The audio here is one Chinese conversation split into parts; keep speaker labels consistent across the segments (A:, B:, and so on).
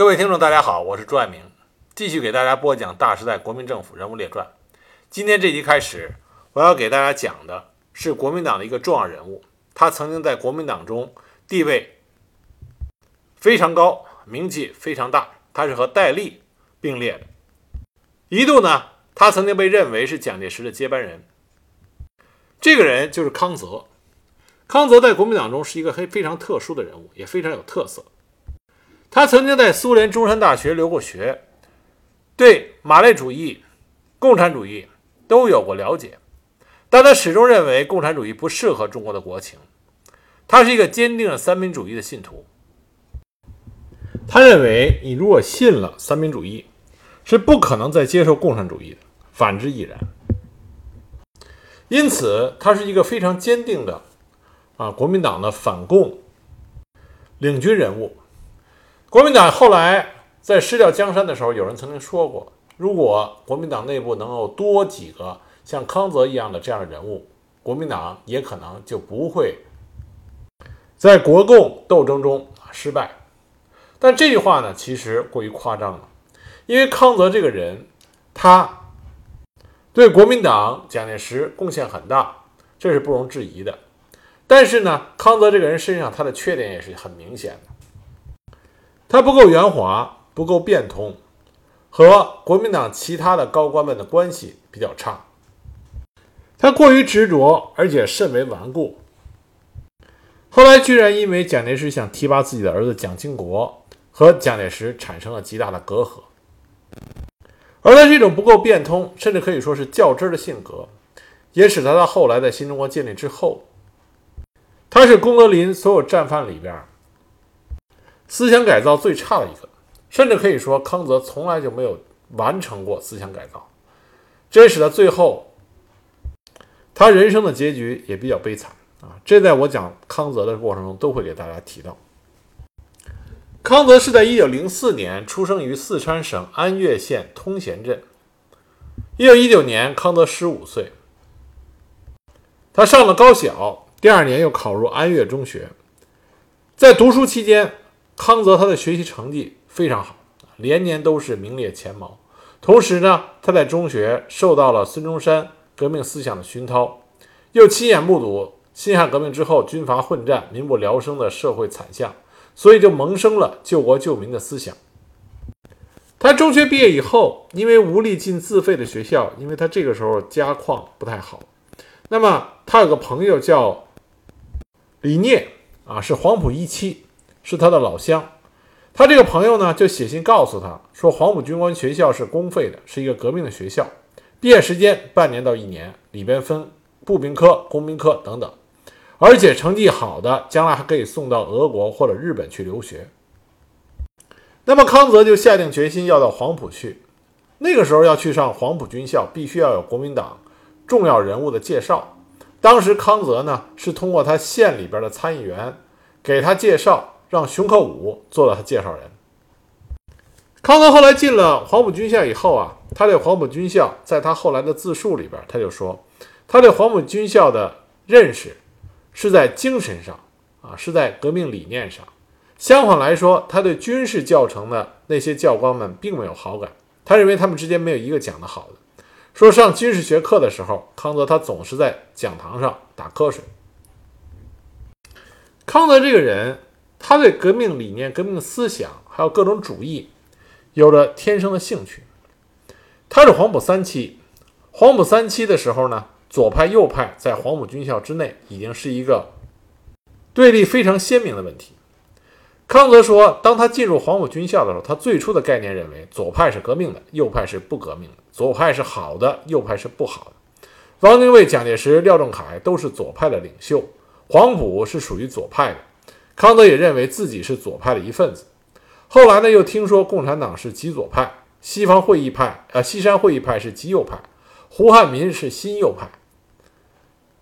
A: 各位听众，大家好，我是朱爱明，继续给大家播讲《大时代国民政府人物列传》。今天这集开始，我要给大家讲的是国民党的一个重要人物，他曾经在国民党中地位非常高，名气非常大，他是和戴笠并列的。一度呢，他曾经被认为是蒋介石的接班人。这个人就是康泽。康泽在国民党中是一个非非常特殊的人物，也非常有特色。他曾经在苏联中山大学留过学，对马列主义、共产主义都有过了解，但他始终认为共产主义不适合中国的国情。他是一个坚定的三民主义的信徒。他认为，你如果信了三民主义，是不可能再接受共产主义的，反之亦然。因此，他是一个非常坚定的啊，国民党的反共领军人物。国民党后来在失掉江山的时候，有人曾经说过，如果国民党内部能够多几个像康泽一样的这样的人物，国民党也可能就不会在国共斗争中失败。但这句话呢，其实过于夸张了，因为康泽这个人，他对国民党蒋介石贡献很大，这是不容置疑的。但是呢，康泽这个人身上他的缺点也是很明显的。他不够圆滑，不够变通，和国民党其他的高官们的关系比较差。他过于执着，而且甚为顽固。后来居然因为蒋介石想提拔自己的儿子蒋经国，和蒋介石产生了极大的隔阂。而他这种不够变通，甚至可以说是较真的性格，也使他到后来在新中国建立之后，他是龚德林所有战犯里边。思想改造最差的一个，甚至可以说康泽从来就没有完成过思想改造，这使得最后他人生的结局也比较悲惨啊！这在我讲康泽的过程中都会给大家提到。康泽是在一九零四年出生于四川省安岳县通贤镇。一九一九年，康泽十五岁，他上了高小，第二年又考入安岳中学，在读书期间。康泽他的学习成绩非常好，连年都是名列前茅。同时呢，他在中学受到了孙中山革命思想的熏陶，又亲眼目睹辛亥革命之后军阀混战、民不聊生的社会惨象，所以就萌生了救国救民的思想。他中学毕业以后，因为无力进自费的学校，因为他这个时候家况不太好。那么他有个朋友叫李聂啊，是黄埔一期。是他的老乡，他这个朋友呢，就写信告诉他说，黄埔军官学校是公费的，是一个革命的学校，毕业时间半年到一年，里边分步兵科、工兵科等等，而且成绩好的将来还可以送到俄国或者日本去留学。那么康泽就下定决心要到黄埔去，那个时候要去上黄埔军校，必须要有国民党重要人物的介绍。当时康泽呢，是通过他县里边的参议员给他介绍。让熊克武做了他介绍人。康德后来进了黄埔军校以后啊，他对黄埔军校，在他后来的自述里边，他就说，他对黄埔军校的认识是在精神上啊，是在革命理念上。相反来说，他对军事教程的那些教官们并没有好感，他认为他们之间没有一个讲得好的。说上军事学课的时候，康德他总是在讲堂上打瞌睡。康德这个人。他对革命理念、革命思想还有各种主义，有着天生的兴趣。他是黄埔三期，黄埔三期的时候呢，左派右派在黄埔军校之内已经是一个对立非常鲜明的问题。康泽说，当他进入黄埔军校的时候，他最初的概念认为左派是革命的，右派是不革命的；左派是好的，右派是不好的。汪精卫、蒋介石、廖仲恺都是左派的领袖，黄埔是属于左派的。康德也认为自己是左派的一份子。后来呢，又听说共产党是极左派，西方会议派，呃，西山会议派是极右派，胡汉民是新右派。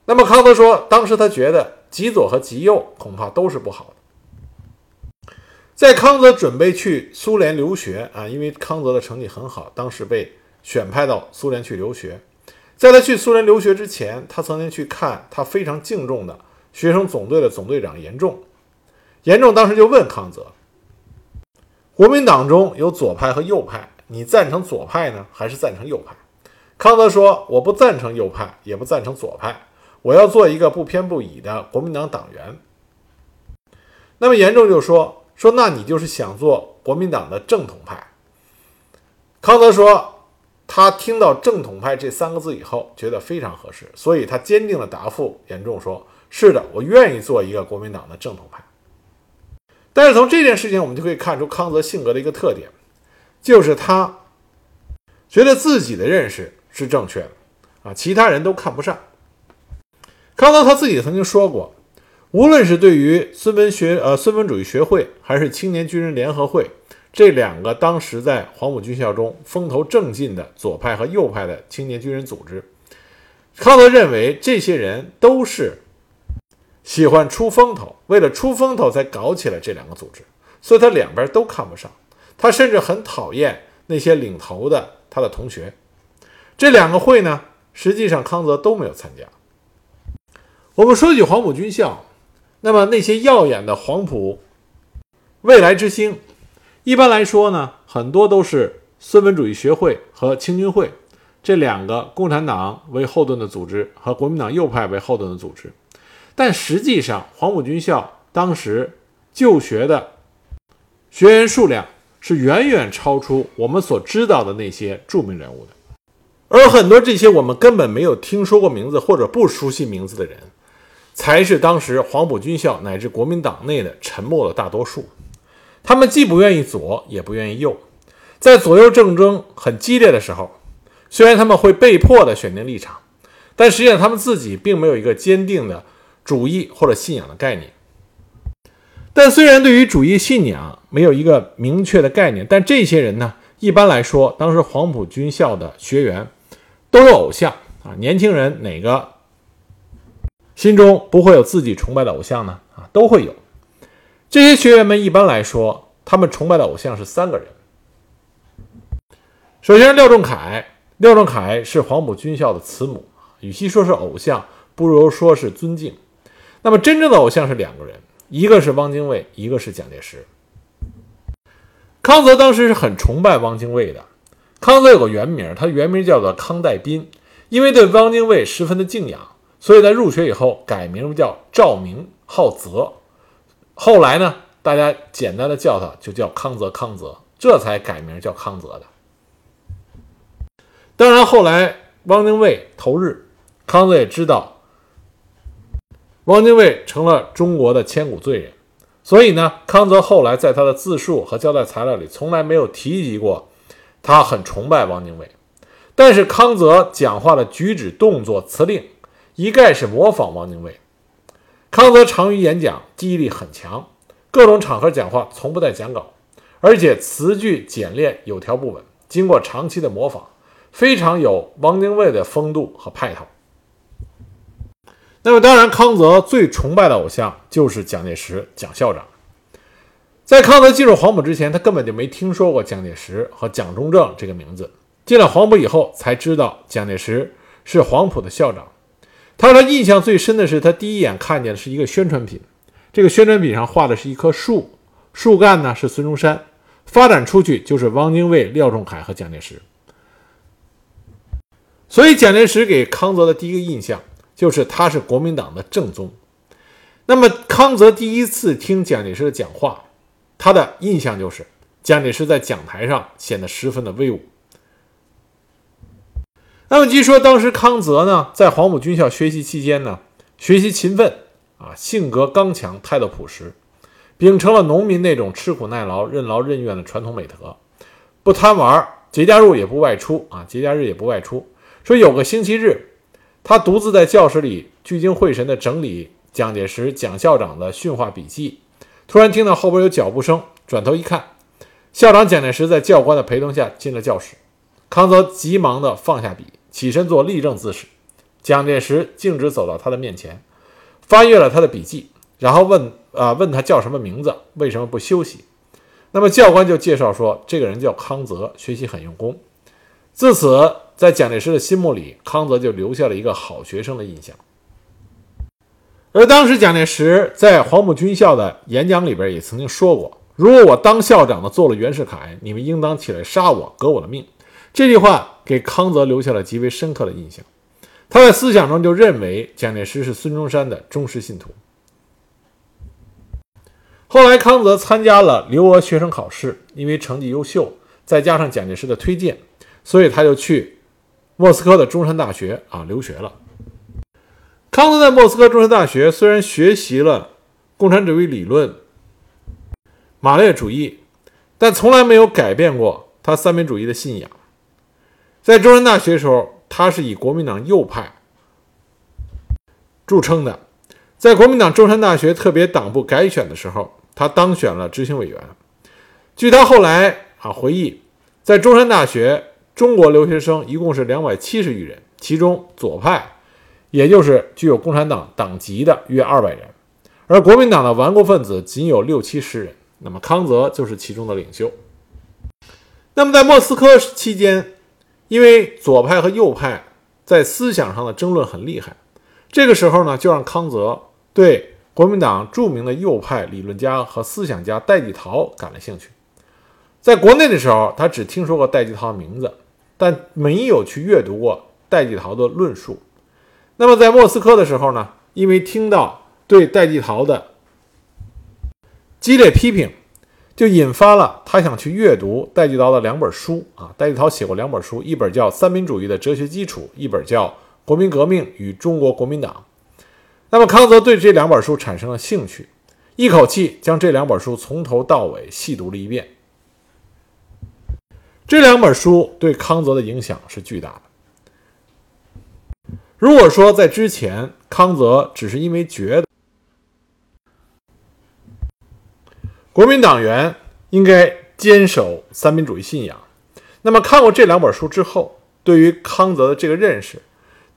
A: 那么康德说，当时他觉得极左和极右恐怕都是不好的。在康德准备去苏联留学啊，因为康德的成绩很好，当时被选派到苏联去留学。在他去苏联留学之前，他曾经去看他非常敬重的学生总队的总队长严仲。严仲当时就问康泽：“国民党中有左派和右派，你赞成左派呢，还是赞成右派？”康泽说：“我不赞成右派，也不赞成左派，我要做一个不偏不倚的国民党党员。”那么严仲就说：“说那你就是想做国民党的正统派。”康泽说。他听到“正统派”这三个字以后，觉得非常合适，所以他坚定地答复严仲说：“是的，我愿意做一个国民党的正统派。”但是从这件事情，我们就可以看出康泽性格的一个特点，就是他觉得自己的认识是正确的，啊，其他人都看不上。康泽他自己曾经说过，无论是对于孙文学呃孙文主义学会，还是青年军人联合会。这两个当时在黄埔军校中风头正劲的左派和右派的青年军人组织，康德认为这些人都是喜欢出风头，为了出风头才搞起了这两个组织，所以他两边都看不上。他甚至很讨厌那些领头的他的同学。这两个会呢，实际上康泽都没有参加。我们说起黄埔军校，那么那些耀眼的黄埔未来之星。一般来说呢，很多都是孙文主义学会和青军会这两个共产党为后盾的组织和国民党右派为后盾的组织。但实际上，黄埔军校当时就学的学员数量是远远超出我们所知道的那些著名人物的。而很多这些我们根本没有听说过名字或者不熟悉名字的人，才是当时黄埔军校乃至国民党内的沉默的大多数。他们既不愿意左，也不愿意右，在左右竞争很激烈的时候，虽然他们会被迫的选定立场，但实际上他们自己并没有一个坚定的主义或者信仰的概念。但虽然对于主义信仰没有一个明确的概念，但这些人呢，一般来说，当时黄埔军校的学员都有偶像啊，年轻人哪个心中不会有自己崇拜的偶像呢？啊，都会有。这些学员们一般来说，他们崇拜的偶像是三个人。首先，廖仲恺，廖仲恺是黄埔军校的慈母，与其说是偶像，不如说是尊敬。那么，真正的偶像是两个人，一个是汪精卫，一个是蒋介石。康泽当时是很崇拜汪精卫的。康泽有个原名，他原名叫做康代斌，因为对汪精卫十分的敬仰，所以在入学以后改名叫赵明，号泽。后来呢，大家简单的叫他就叫康泽，康泽，这才改名叫康泽的。当然，后来汪精卫投日，康泽也知道汪精卫成了中国的千古罪人，所以呢，康泽后来在他的自述和交代材料里从来没有提及过他很崇拜汪精卫。但是康泽讲话的举止、动作、辞令，一概是模仿汪精卫。康泽长于演讲，记忆力很强，各种场合讲话从不带讲稿，而且词句简练，有条不紊。经过长期的模仿，非常有汪精卫的风度和派头。那么，当然，康泽最崇拜的偶像就是蒋介石，蒋校长。在康泽进入黄埔之前，他根本就没听说过蒋介石和蒋中正这个名字。进了黄埔以后，才知道蒋介石是黄埔的校长。他说他印象最深的是，他第一眼看见的是一个宣传品，这个宣传品上画的是一棵树，树干呢是孙中山，发展出去就是汪精卫、廖仲恺和蒋介石。所以蒋介石给康泽的第一个印象就是他是国民党的正宗。那么康泽第一次听蒋介石的讲话，他的印象就是蒋介石在讲台上显得十分的威武。那么据说当时康泽呢，在黄埔军校学习期间呢，学习勤奋啊，性格刚强，态度朴实，秉承了农民那种吃苦耐劳、任劳任怨的传统美德，不贪玩，节假日也不外出啊，节假日也不外出。说有个星期日，他独自在教室里聚精会神地整理蒋介石蒋校长的训话笔记，突然听到后边有脚步声，转头一看，校长蒋介石在教官的陪同下进了教室，康泽急忙地放下笔。起身做立正姿势，蒋介石径直走到他的面前，翻阅了他的笔记，然后问：“啊，问他叫什么名字？为什么不休息？”那么教官就介绍说：“这个人叫康泽，学习很用功。”自此，在蒋介石的心目里，康泽就留下了一个好学生的印象。而当时蒋介石在黄埔军校的演讲里边也曾经说过：“如果我当校长的做了袁世凯，你们应当起来杀我，革我的命。”这句话给康泽留下了极为深刻的印象。他在思想中就认为蒋介石是孙中山的忠实信徒。后来，康泽参加了留俄学生考试，因为成绩优秀，再加上蒋介石的推荐，所以他就去莫斯科的中山大学啊留学了。康德在莫斯科中山大学虽然学习了共产主义理论、马列主义，但从来没有改变过他三民主义的信仰。在中山大学时候，他是以国民党右派著称的。在国民党中山大学特别党部改选的时候，他当选了执行委员。据他后来啊回忆，在中山大学，中国留学生一共是两百七十余人，其中左派，也就是具有共产党党籍的约二百人，而国民党的顽固分子仅有六七十人。那么康泽就是其中的领袖。那么在莫斯科期间，因为左派和右派在思想上的争论很厉害，这个时候呢，就让康泽。对国民党著名的右派理论家和思想家戴季陶感了兴趣。在国内的时候，他只听说过戴季陶的名字，但没有去阅读过戴季陶的论述。那么在莫斯科的时候呢，因为听到对戴季陶的激烈批评，就引发了他想去阅读戴季陶的两本书啊。戴季陶写过两本书，一本叫《三民主义的哲学基础》，一本叫《国民革命与中国国民党》。那么康泽对这两本书产生了兴趣，一口气将这两本书从头到尾细读了一遍。这两本书对康泽的影响是巨大的。如果说在之前，康泽只是因为觉得国民党员应该坚守三民主义信仰，那么看过这两本书之后，对于康泽的这个认识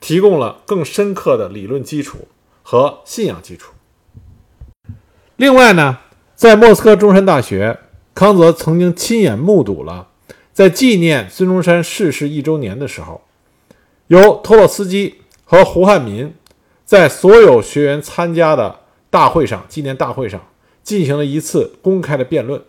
A: 提供了更深刻的理论基础。和信仰基础。另外呢，在莫斯科中山大学，康泽曾经亲眼目睹了，在纪念孙中山逝世一周年的时候，由托洛斯基和胡汉民在所有学员参加的大会上，纪念大会上进行了一次公开的辩论。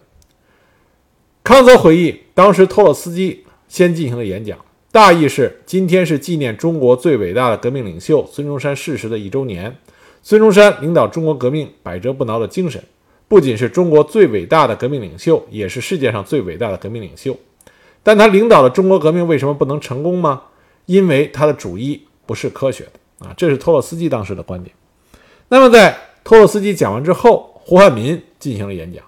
A: 康泽回忆，当时托洛斯基先进行了演讲。大意是：今天是纪念中国最伟大的革命领袖孙中山逝世的一周年。孙中山领导中国革命百折不挠的精神，不仅是中国最伟大的革命领袖，也是世界上最伟大的革命领袖。但他领导的中国革命为什么不能成功吗？因为他的主义不是科学的啊！这是托洛斯基当时的观点。那么，在托洛斯基讲完之后，胡汉民进行了演讲。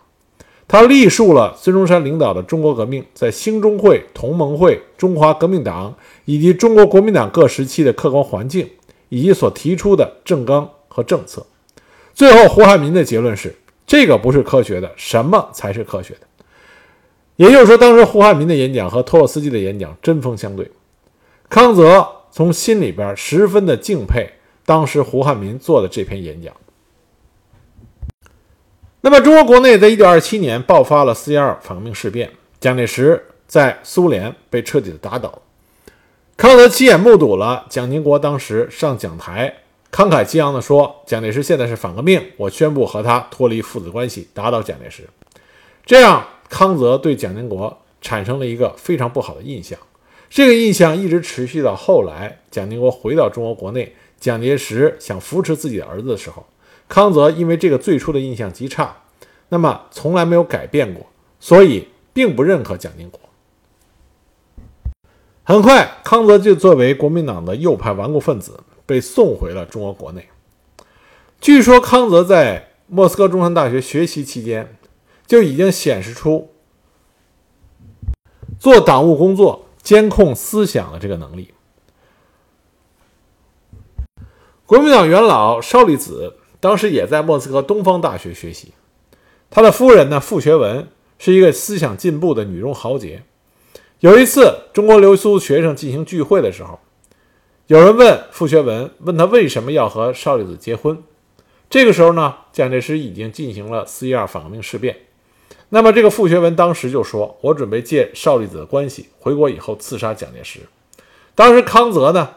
A: 他历述了孙中山领导的中国革命在兴中会、同盟会、中华革命党以及中国国民党各时期的客观环境，以及所提出的政纲和政策。最后，胡汉民的结论是：这个不是科学的，什么才是科学的？也就是说，当时胡汉民的演讲和托洛斯基的演讲针锋相对。康泽从心里边十分的敬佩当时胡汉民做的这篇演讲。那么，中国国内在一九二七年爆发了四一二反革命事变，蒋介石在苏联被彻底的打倒。康德亲眼目睹了蒋经国当时上讲台，慷慨激昂地说：“蒋介石现在是反革命，我宣布和他脱离父子关系，打倒蒋介石。”这样，康泽对蒋经国产生了一个非常不好的印象。这个印象一直持续到后来，蒋经国回到中国国内，蒋介石想扶持自己的儿子的时候。康泽因为这个最初的印象极差，那么从来没有改变过，所以并不认可蒋经国。很快，康泽就作为国民党的右派顽固分子被送回了中国国内。据说，康泽在莫斯科中山大学学习期间就已经显示出做党务工作、监控思想的这个能力。国民党元老邵力子。当时也在莫斯科东方大学学习，他的夫人呢傅学文是一个思想进步的女中豪杰。有一次，中国留苏学生进行聚会的时候，有人问傅学文，问他为什么要和邵力子结婚。这个时候呢，蒋介石已经进行了四一二反革命事变。那么这个傅学文当时就说：“我准备借邵力子的关系回国以后刺杀蒋介石。”当时康泽呢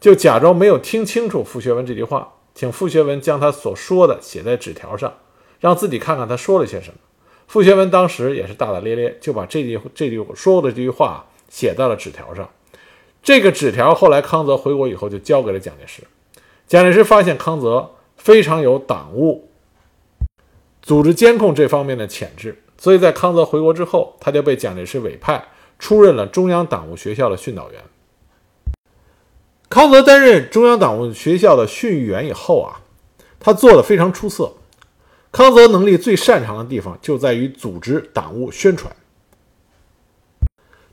A: 就假装没有听清楚傅学文这句话。请傅学文将他所说的写在纸条上，让自己看看他说了些什么。傅学文当时也是大大咧咧，就把这句这句说过的这句话写在了纸条上。这个纸条后来康泽回国以后就交给了蒋介石。蒋介石发现康泽非常有党务、组织监控这方面的潜质，所以在康泽回国之后，他就被蒋介石委派出任了中央党务学校的训导员。康泽担任中央党务学校的训育员以后啊，他做的非常出色。康泽能力最擅长的地方就在于组织党务宣传。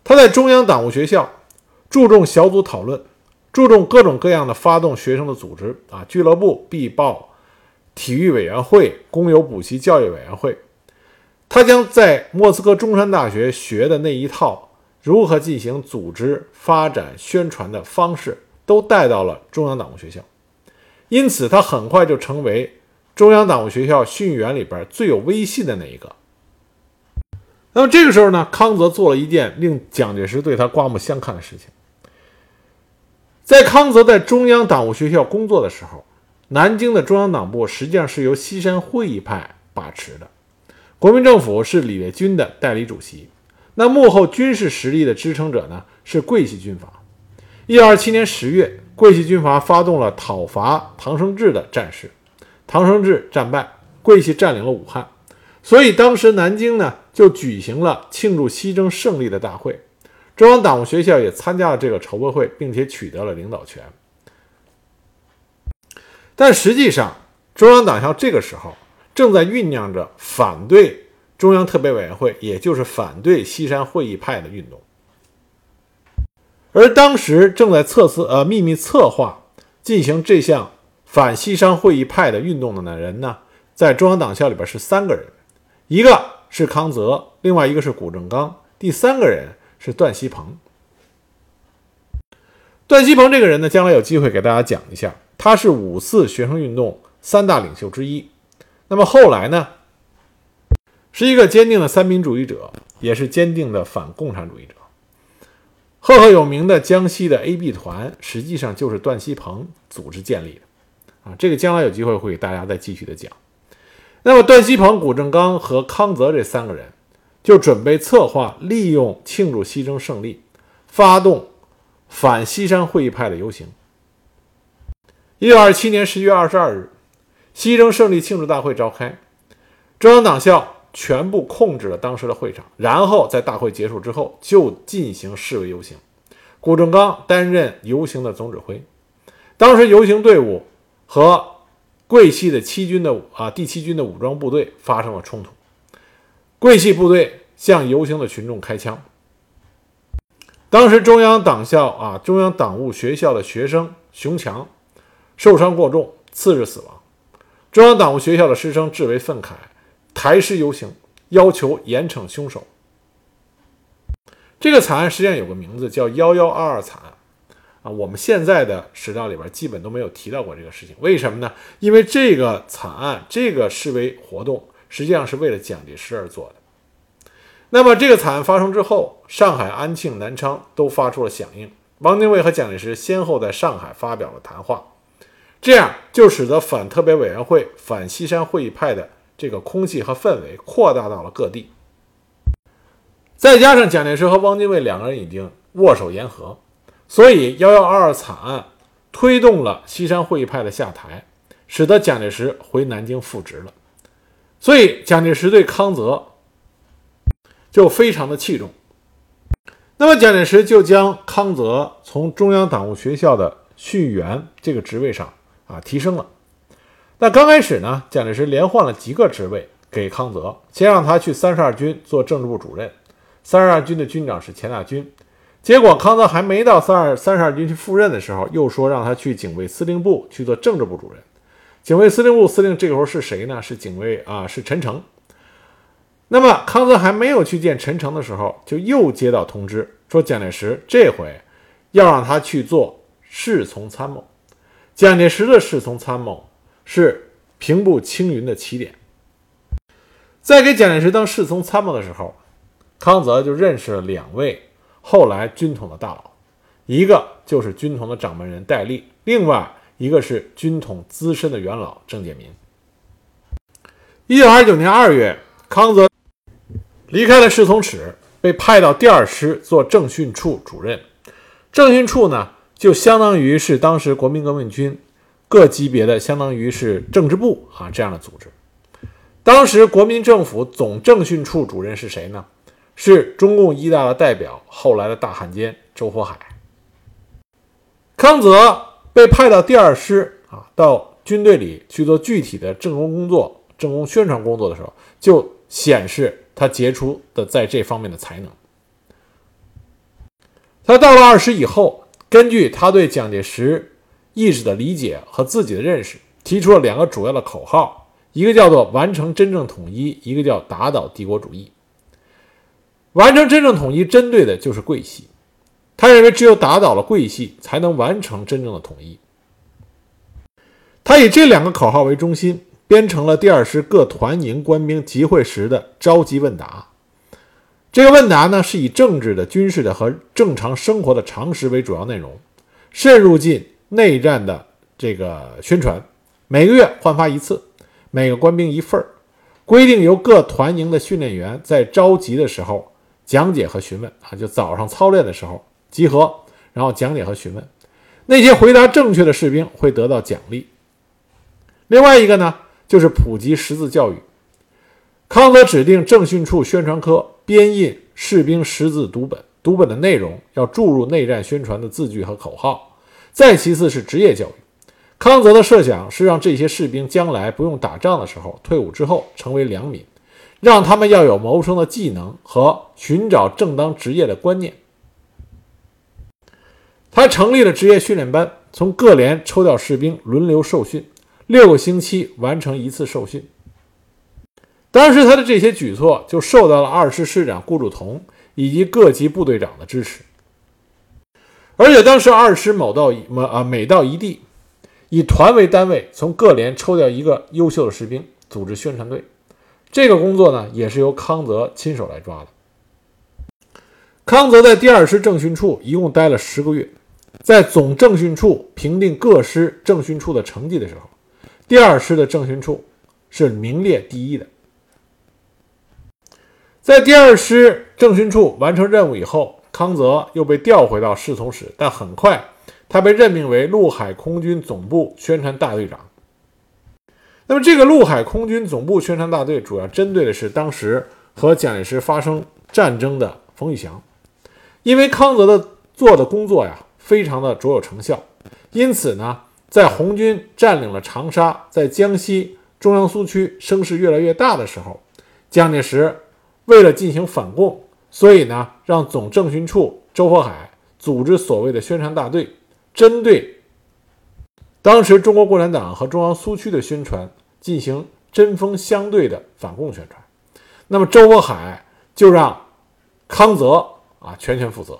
A: 他在中央党务学校注重小组讨论，注重各种各样的发动学生的组织啊，俱乐部、毕报、体育委员会、公有补习教育委员会。他将在莫斯科中山大学学的那一套如何进行组织、发展、宣传的方式，都带到了中央党务学校。因此，他很快就成为。中央党务学校训员里边最有威信的那一个。那么这个时候呢，康泽做了一件令蒋介石对他刮目相看的事情。在康泽在中央党务学校工作的时候，南京的中央党部实际上是由西山会议派把持的，国民政府是李烈钧的代理主席。那幕后军事实力的支撑者呢，是桂系军阀。一九二七年十月，桂系军阀发动了讨伐唐生智的战事。唐生智战败，桂系占领了武汉，所以当时南京呢就举行了庆祝西征胜利的大会，中央党务学校也参加了这个筹备会，并且取得了领导权。但实际上，中央党校这个时候正在酝酿着反对中央特别委员会，也就是反对西山会议派的运动，而当时正在测试呃秘密策划进行这项。反西山会议派的运动的呢人呢，在中央党校里边是三个人，一个是康泽，另外一个是谷正刚，第三个人是段锡朋。段锡鹏这个人呢，将来有机会给大家讲一下，他是五四学生运动三大领袖之一。那么后来呢，是一个坚定的三民主义者，也是坚定的反共产主义者。赫赫有名的江西的 A B 团，实际上就是段锡鹏组织建立的。啊，这个将来有机会会给大家再继续的讲。那么段锡鹏、古正刚和康泽这三个人就准备策划，利用庆祝西征胜利，发动反西山会议派的游行。一九二七年十一月二十二日，西征胜利庆祝大会召开，中央党校全部控制了当时的会场，然后在大会结束之后就进行示威游行。谷正刚担任游行的总指挥，当时游行队伍。和桂系的七军的啊第七军的武装部队发生了冲突，桂系部队向游行的群众开枪。当时中央党校啊中央党务学校的学生熊强受伤过重，次日死亡。中央党务学校的师生至为愤慨，抬尸游行，要求严惩凶手。这个惨案实际上有个名字叫“幺幺二二惨案”。啊，我们现在的史料里边基本都没有提到过这个事情，为什么呢？因为这个惨案，这个示威活动实际上是为了蒋介石而做的。那么这个惨案发生之后，上海、安庆、南昌都发出了响应，汪精卫和蒋介石先后在上海发表了谈话，这样就使得反特别委员会、反西山会议派的这个空气和氛围扩大到了各地。再加上蒋介石和汪精卫两个人已经握手言和。所以，幺幺二二惨案推动了西山会议派的下台，使得蒋介石回南京复职了。所以，蒋介石对康泽就非常的器重。那么，蒋介石就将康泽从中央党务学校的训员这个职位上啊提升了。那刚开始呢，蒋介石连换了几个职位给康泽，先让他去三十二军做政治部主任，三十二军的军长是钱大钧。结果康泽还没到三二三十二军去赴任的时候，又说让他去警卫司令部去做政治部主任。警卫司令部司令这个时候是谁呢？是警卫啊，是陈诚。那么康泽还没有去见陈诚的时候，就又接到通知说蒋介石这回要让他去做侍从参谋。蒋介石的侍从参谋是平步青云的起点。在给蒋介石当侍从参谋的时候，康泽就认识了两位。后来军统的大佬，一个就是军统的掌门人戴笠，另外一个是军统资深的元老郑介民。一九二九年二月，康泽离开了侍从室，被派到第二师做政训处主任。政训处呢，就相当于是当时国民革命军各级别的，相当于是政治部啊这样的组织。当时国民政府总政训处主任是谁呢？是中共一大的代表，后来的大汉奸周佛海。康泽被派到第二师啊，到军队里去做具体的政工工作、政工宣传工作的时候，就显示他杰出的在这方面的才能。他到了二十以后，根据他对蒋介石意志的理解和自己的认识，提出了两个主要的口号：一个叫做“完成真正统一”，一个叫“打倒帝国主义”。完成真正统一，针对的就是桂系。他认为，只有打倒了桂系，才能完成真正的统一。他以这两个口号为中心，编成了第二师各团营官兵集会时的召集问答。这个问答呢，是以政治的、军事的和正常生活的常识为主要内容，渗入进内战的这个宣传。每个月换发一次，每个官兵一份儿。规定由各团营的训练员在召集的时候讲解和询问啊，就早上操练的时候。集合，然后讲解和询问，那些回答正确的士兵会得到奖励。另外一个呢，就是普及识字教育。康泽指定政训处宣传科编印士兵识字读本，读本的内容要注入内战宣传的字句和口号。再其次是职业教育。康泽的设想是让这些士兵将来不用打仗的时候，退伍之后成为良民，让他们要有谋生的技能和寻找正当职业的观念。他成立了职业训练班，从各连抽调士兵轮流受训，六个星期完成一次受训。当时他的这些举措就受到了二师师长顾祝同以及各级部队长的支持，而且当时二师某到某啊每到一地，以团为单位，从各连抽调一个优秀的士兵，组织宣传队。这个工作呢，也是由康泽亲手来抓的。康泽在第二师政训处一共待了十个月。在总政训处评定各师政训处的成绩的时候，第二师的政训处是名列第一的。在第二师政训处完成任务以后，康泽又被调回到侍从室，但很快他被任命为陆海空军总部宣传大队长。那么，这个陆海空军总部宣传大队主要针对的是当时和蒋介石发生战争的冯玉祥，因为康泽的做的工作呀。非常的卓有成效，因此呢，在红军占领了长沙，在江西中央苏区声势越来越大的时候，蒋介石为了进行反共，所以呢，让总政训处周佛海组织所谓的宣传大队，针对当时中国共产党和中央苏区的宣传进行针锋相对的反共宣传。那么周佛海就让康泽啊全权负责。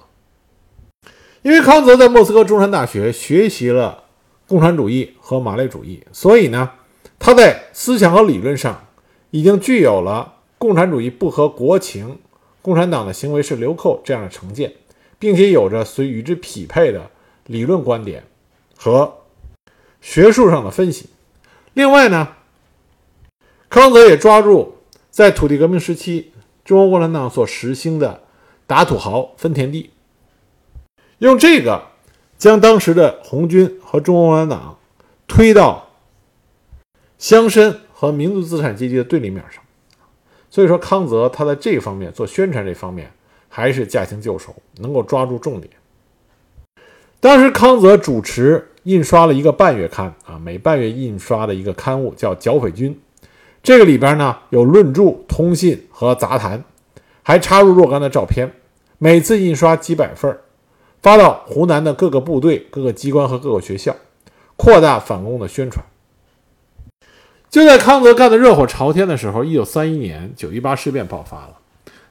A: 因为康泽在莫斯科中山大学学习了共产主义和马列主义，所以呢，他在思想和理论上已经具有了共产主义不合国情、共产党的行为是流寇这样的成见，并且有着随与之匹配的理论观点和学术上的分析。另外呢，康泽也抓住在土地革命时期中国共产党所实行的打土豪分田地。用这个将当时的红军和中国共产党推到乡绅和民族资产阶级的对立面上，所以说康泽他在这方面做宣传这方面还是驾轻就熟，能够抓住重点。当时康泽主持印刷了一个半月刊啊，每半月印刷的一个刊物叫《剿匪军》，这个里边呢有论著、通信和杂谈，还插入若干的照片，每次印刷几百份儿。发到湖南的各个部队、各个机关和各个学校，扩大反攻的宣传。就在康泽干得热火朝天的时候，一九三一年九一八事变爆发了，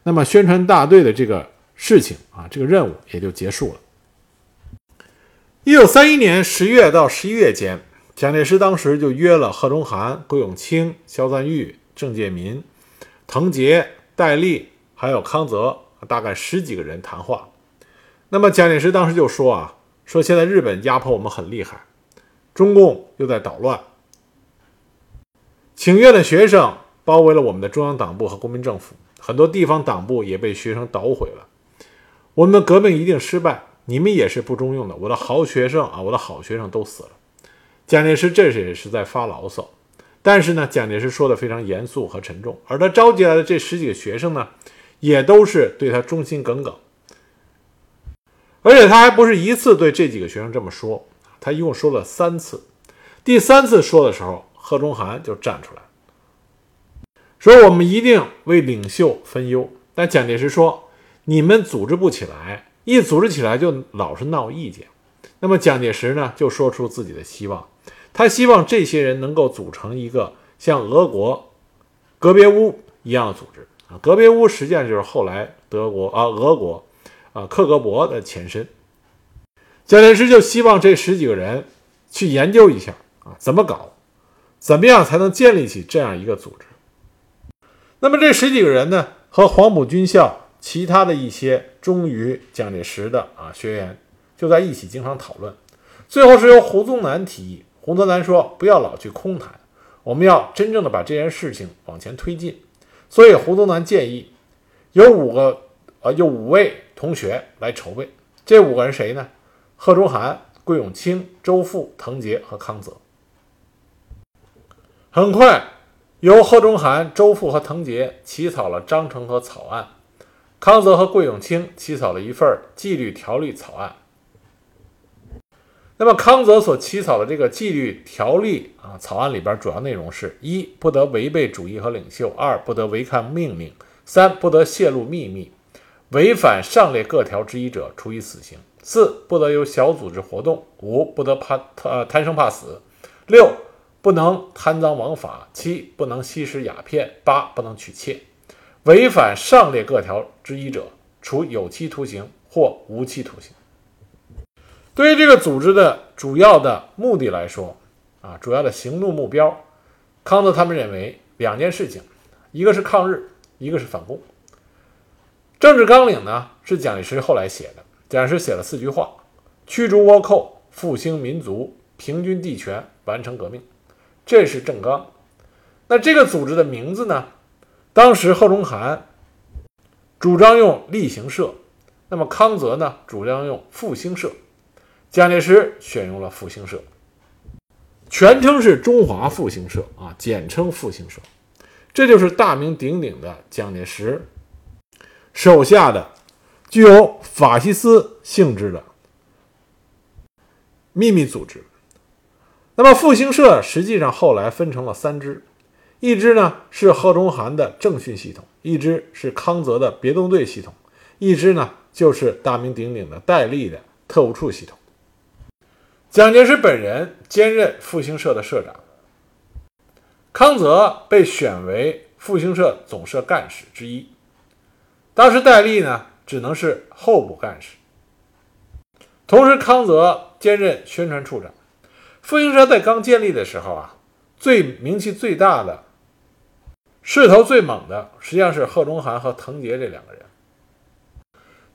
A: 那么宣传大队的这个事情啊，这个任务也就结束了。一九三一年十月到十一月间，蒋介石当时就约了贺中涵、郭永清、肖赞玉、郑介民、滕杰、戴笠，还有康泽，大概十几个人谈话。那么蒋介石当时就说啊，说现在日本压迫我们很厉害，中共又在捣乱，请愿的学生包围了我们的中央党部和国民政府，很多地方党部也被学生捣毁了。我们革命一定失败，你们也是不中用的。我的好学生啊，我的好学生都死了。蒋介石这时也是在发牢骚，但是呢，蒋介石说的非常严肃和沉重，而他召集来的这十几个学生呢，也都是对他忠心耿耿。而且他还不是一次对这几个学生这么说，他一共说了三次。第三次说的时候，贺中涵就站出来，说我们一定为领袖分忧。但蒋介石说，你们组织不起来，一组织起来就老是闹意见。那么蒋介石呢，就说出自己的希望。他希望这些人能够组成一个像俄国格别乌一样的组织啊，格别乌实际上就是后来德国啊俄国啊克格勃的前身。蒋介石就希望这十几个人去研究一下啊，怎么搞，怎么样才能建立起这样一个组织。那么这十几个人呢，和黄埔军校其他的一些忠于蒋介石的啊学员就在一起经常讨论，最后是由胡宗南提议。胡宗南说：“不要老去空谈，我们要真正的把这件事情往前推进。”所以胡宗南建议有五个，呃，有五位同学来筹备。这五个人谁呢？贺中涵、桂永清、周馥、滕杰和康泽。很快，由贺中涵、周馥和滕杰起草了章程和草案，康泽和桂永清起草了一份纪律条例草案。那么康泽所起草的这个纪律条例啊草案里边主要内容是：一不得违背主义和领袖；二不得违抗命令；三不得泄露秘密；违反上列各条之一者，处以死刑；四不得有小组织活动；五不得怕呃贪生怕死；六不能贪赃枉法；七不能吸食鸦片；八不能娶妾。违反上列各条之一者，处有期徒刑或无期徒刑。对于这个组织的主要的目的来说，啊，主要的行动目标，康德他们认为两件事情，一个是抗日，一个是反共。政治纲领呢是蒋介石后来写的，蒋介石写了四句话：驱逐倭寇，复兴民族，平均地权，完成革命。这是政纲。那这个组织的名字呢？当时贺中涵主张用立行社，那么康泽呢主张用复兴社。蒋介石选用了复兴社，全称是中华复兴社啊，简称复兴社。这就是大名鼎鼎的蒋介石手下的具有法西斯性质的秘密组织。那么复兴社实际上后来分成了三支，一支呢是贺中涵的政训系统，一支是康泽的别动队系统，一支呢就是大名鼎鼎的戴笠的特务处系统。蒋介石本人兼任复兴社的社长，康泽被选为复兴社总社干事之一。当时戴笠呢，只能是候补干事。同时，康泽兼任宣传处长。复兴社在刚建立的时候啊，最名气最大的、势头最猛的，实际上是贺中涵和滕杰这两个人。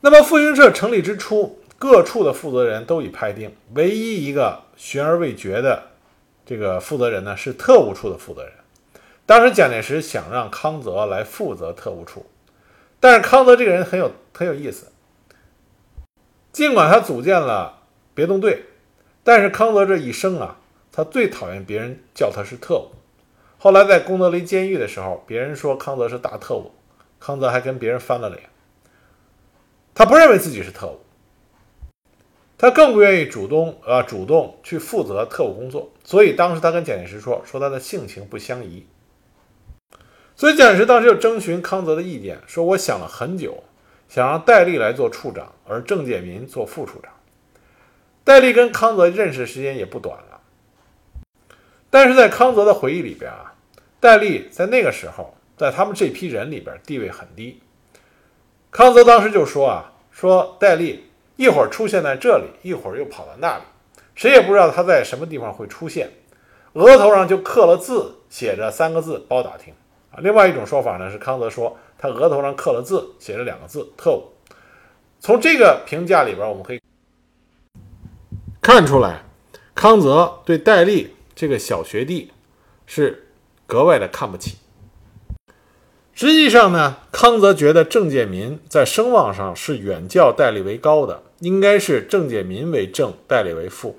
A: 那么，复兴社成立之初。各处的负责人都已派定，唯一一个悬而未决的这个负责人呢，是特务处的负责人。当时蒋介石想让康泽来负责特务处，但是康德这个人很有很有意思。尽管他组建了别动队，但是康德这一生啊，他最讨厌别人叫他是特务。后来在功德林监狱的时候，别人说康德是大特务，康德还跟别人翻了脸。他不认为自己是特务。他更不愿意主动呃主动去负责特务工作，所以当时他跟蒋介石说说他的性情不相宜。所以蒋介石当时就征询康泽的意见，说我想了很久，想让戴笠来做处长，而郑介民做副处长。戴笠跟康泽认识时间也不短了，但是在康泽的回忆里边啊，戴笠在那个时候在他们这批人里边地位很低。康泽当时就说啊，说戴笠。一会儿出现在这里，一会儿又跑到那里，谁也不知道他在什么地方会出现。额头上就刻了字，写着三个字“包打听”啊。另外一种说法呢，是康泽说他额头上刻了字，写着两个字“特务”。从这个评价里边，我们可以看出来，康泽对戴笠这个小学弟是格外的看不起。实际上呢，康泽觉得郑介民在声望上是远较戴笠为高的，应该是郑介民为正，戴笠为副。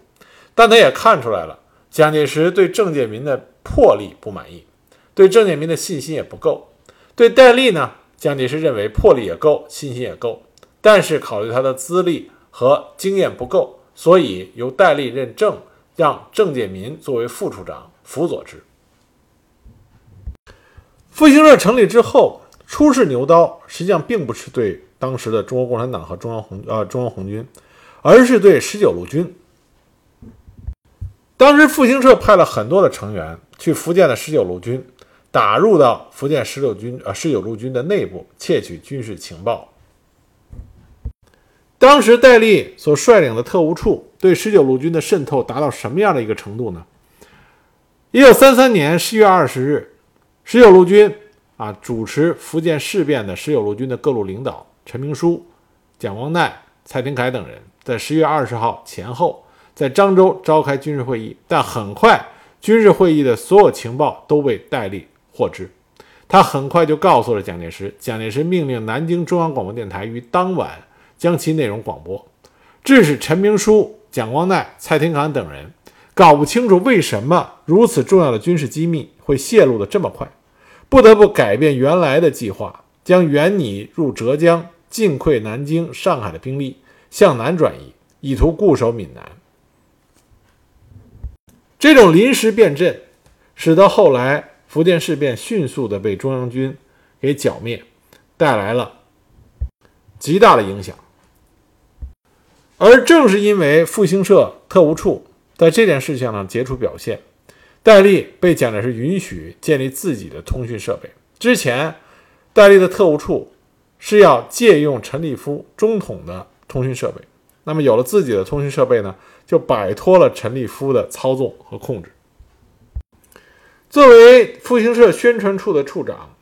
A: 但他也看出来了，蒋介石对郑介民的魄力不满意，对郑介民的信心也不够。对戴笠呢，蒋介石认为魄力也够，信心也够，但是考虑他的资历和经验不够，所以由戴笠任正，让郑介民作为副处长辅佐之。复兴社成立之后，出仕牛刀，实际上并不是对当时的中国共产党和中央红呃中央红军，而是对十九路军。当时复兴社派了很多的成员去福建的十九路军，打入到福建十六军呃十九路军的内部，窃取军事情报。当时戴笠所率领的特务处对十九路军的渗透达到什么样的一个程度呢？一九三三年十月二十日。十九路军啊，主持福建事变的十九路军的各路领导陈明书、蒋光鼐、蔡廷锴等人，在十月二十号前后在漳州召开军事会议。但很快，军事会议的所有情报都被戴笠获知。他很快就告诉了蒋介石，蒋介石命令南京中央广播电台于当晚将其内容广播，致使陈明书、蒋光鼐、蔡廷锴等人搞不清楚为什么如此重要的军事机密。会泄露的这么快，不得不改变原来的计划，将原拟入浙江、进溃南京、上海的兵力向南转移，以图固守闽南。这种临时变阵，使得后来福建事变迅速的被中央军给剿灭，带来了极大的影响。而正是因为复兴社特务处在这件事情上杰出表现。戴笠被蒋介石允许建立自己的通讯设备。之前，戴笠的特务处是要借用陈立夫中统的通讯设备。那么，有了自己的通讯设备呢，就摆脱了陈立夫的操纵和控制。作为复兴社宣传处的处长，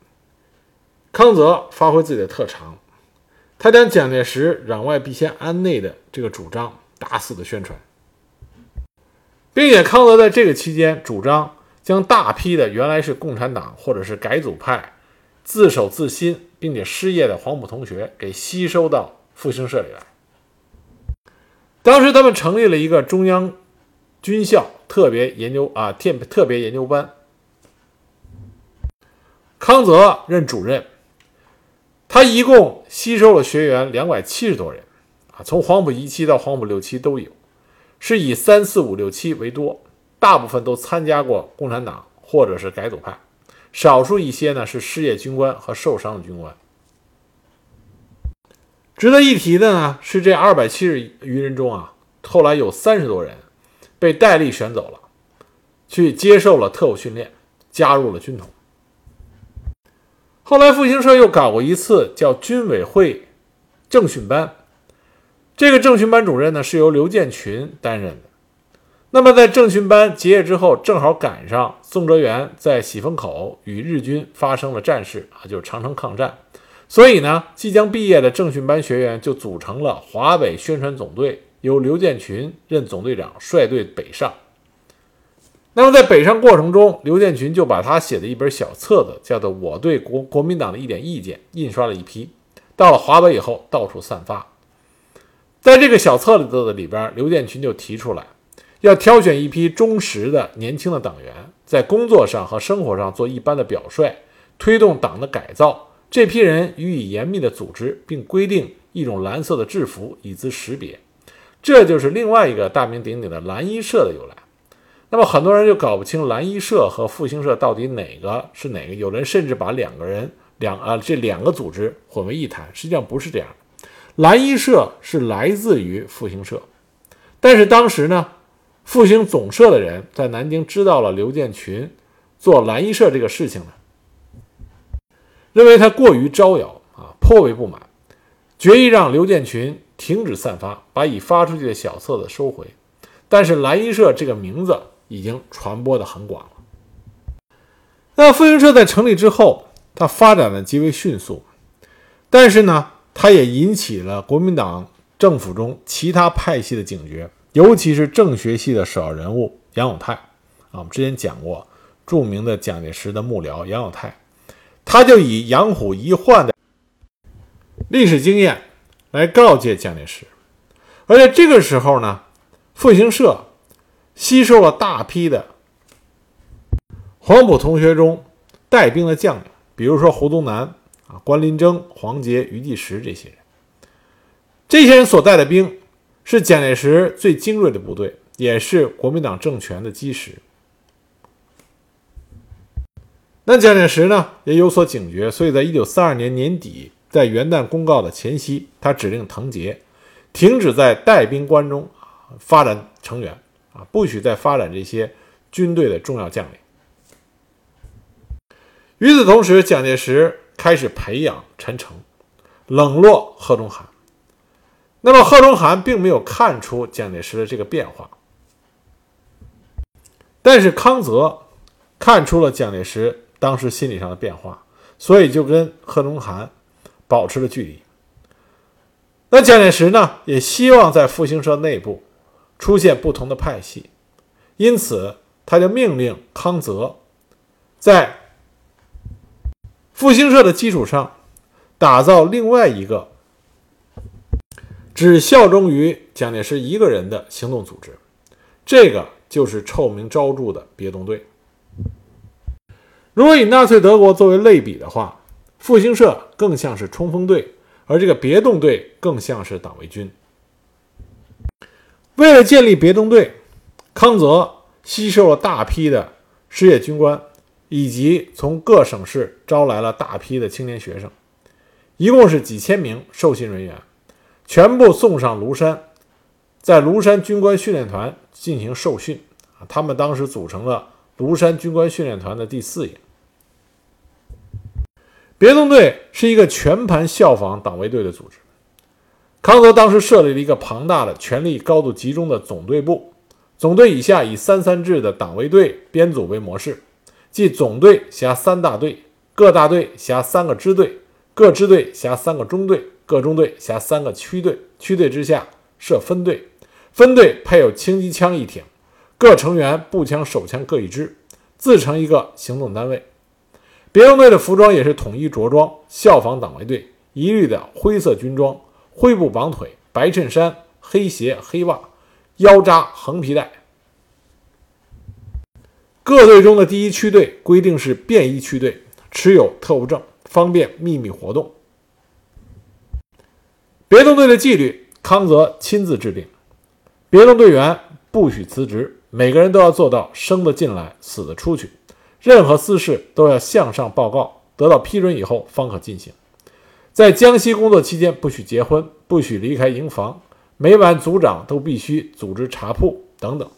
A: 康泽发挥自己的特长，他将蒋介石“攘外必先安内”的这个主张大肆的宣传。并且康德在这个期间主张将大批的原来是共产党或者是改组派自首自新并且失业的黄埔同学给吸收到复兴社里来。当时他们成立了一个中央军校特别研究啊特特别研究班，康泽任主任，他一共吸收了学员两百七十多人啊，从黄埔一期到黄埔六期都有。是以三四五六七为多，大部分都参加过共产党或者是改组派，少数一些呢是失业军官和受伤的军官。值得一提的呢是，这二百七十余人中啊，后来有三十多人被戴笠选走了，去接受了特务训练，加入了军统。后来复兴社又搞过一次叫军委会政训班。这个政训班主任呢，是由刘建群担任的。那么在政训班结业之后，正好赶上宋哲元在喜峰口与日军发生了战事啊，就是长城抗战。所以呢，即将毕业的政训班学员就组成了华北宣传总队，由刘建群任总队长，率队北上。那么在北上过程中，刘建群就把他写的一本小册子，叫做《我对国国民党的一点意见》，印刷了一批，到了华北以后，到处散发。在这个小册子的里边，刘建群就提出来，要挑选一批忠实的年轻的党员，在工作上和生活上做一般的表率，推动党的改造。这批人予以严密的组织，并规定一种蓝色的制服以资识别。这就是另外一个大名鼎鼎的蓝衣社的由来。那么很多人就搞不清蓝衣社和复兴社到底哪个是哪个，有人甚至把两个人两啊这两个组织混为一谈，实际上不是这样。蓝衣社是来自于复兴社，但是当时呢，复兴总社的人在南京知道了刘建群做蓝衣社这个事情呢，认为他过于招摇啊，颇为不满，决议让刘建群停止散发，把已发出去的小册子收回。但是蓝衣社这个名字已经传播的很广了。那复兴社在成立之后，它发展的极为迅速，但是呢。它也引起了国民党政府中其他派系的警觉，尤其是政学系的首要人物杨永泰啊，我们之前讲过，著名的蒋介石的幕僚杨永泰，他就以养虎遗患的历史经验来告诫蒋介石。而在这个时候呢，复兴社吸收了大批的黄埔同学中带兵的将领，比如说胡宗南啊、关麟征、黄杰、余继时这些人。这些人所带的兵是蒋介石最精锐的部队，也是国民党政权的基石。那蒋介石呢也有所警觉，所以在一九三二年年底，在元旦公告的前夕，他指令藤杰停止在带兵关中发展成员啊，不许再发展这些军队的重要将领。与此同时，蒋介石开始培养陈诚，冷落贺中涵。那么贺中涵并没有看出蒋介石的这个变化，但是康泽看出了蒋介石当时心理上的变化，所以就跟贺中涵保持了距离。那蒋介石呢，也希望在复兴社内部出现不同的派系，因此他就命令康泽在复兴社的基础上打造另外一个。只效忠于蒋介石一个人的行动组织，这个就是臭名昭著的别动队。如果以纳粹德国作为类比的话，复兴社更像是冲锋队，而这个别动队更像是党卫军。为了建立别动队，康泽吸收了大批的失业军官，以及从各省市招来了大批的青年学生，一共是几千名受训人员。全部送上庐山，在庐山军官训练团进行受训。他们当时组成了庐山军官训练团的第四营。别动队是一个全盘效仿党卫队的组织。康德当时设立了一个庞大的、权力高度集中的总队部，总队以下以三三制的党卫队编组为模式，即总队辖三大队，各大队辖三个支队，各支队辖三个中队。各中队辖三个区队，区队之下设分队，分队配有轻机枪一挺，各成员步枪、手枪各一支，自成一个行动单位。别动队的服装也是统一着装，效仿党卫队，一律的灰色军装，灰布绑腿，白衬衫、黑鞋、黑袜，腰扎横皮带。各队中的第一区队规定是便衣区队，持有特务证，方便秘密活动。别动队的纪律，康泽亲自制定。别动队员不许辞职，每个人都要做到生的进来，死的出去。任何私事都要向上报告，得到批准以后方可进行。在江西工作期间，不许结婚，不许离开营房。每晚组长都必须组织茶铺等等。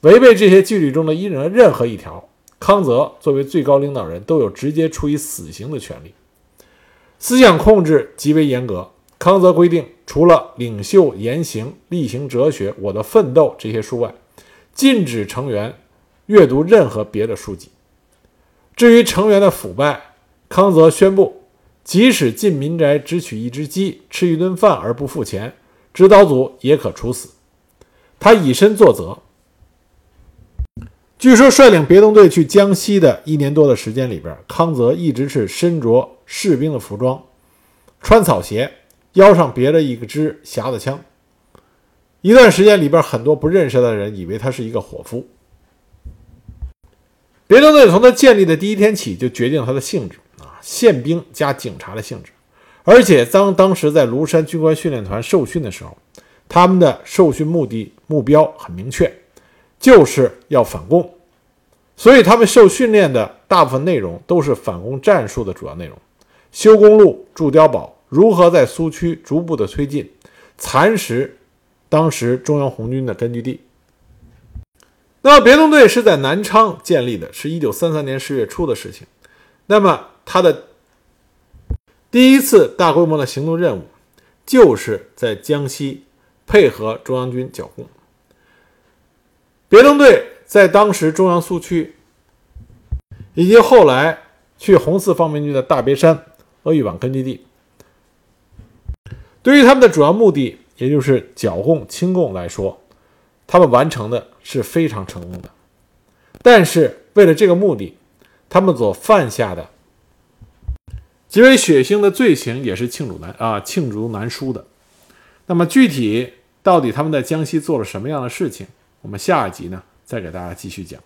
A: 违背这些纪律中的一人任何一条，康泽作为最高领导人，都有直接处以死刑的权利。思想控制极为严格。康泽规定，除了《领袖言行》《例行哲学》《我的奋斗》这些书外，禁止成员阅读任何别的书籍。至于成员的腐败，康泽宣布，即使进民宅只取一只鸡、吃一顿饭而不付钱，指导组也可处死。他以身作则。据说，率领别动队去江西的一年多的时间里边，康泽一直是身着士兵的服装，穿草鞋。腰上别着一支匣子枪，一段时间里边，很多不认识他的人以为他是一个伙夫。别动队从他建立的第一天起就决定了他的性质，宪兵加警察的性质。而且当当时在庐山军官训练团受训的时候，他们的受训目的目标很明确，就是要反共。所以他们受训练的大部分内容都是反攻战术的主要内容，修公路、筑碉堡。如何在苏区逐步的推进，蚕食当时中央红军的根据地？那么别动队是在南昌建立的，是一九三三年十月初的事情。那么他的第一次大规模的行动任务，就是在江西配合中央军剿共。别动队在当时中央苏区，以及后来去红四方面军的大别山、鄂豫皖根据地。对于他们的主要目的，也就是剿共清共来说，他们完成的是非常成功的。但是，为了这个目的，他们所犯下的极为血腥的罪行也是罄竹难啊罄竹难书的。那么具体到底他们在江西做了什么样的事情，我们下一集呢再给大家继续讲。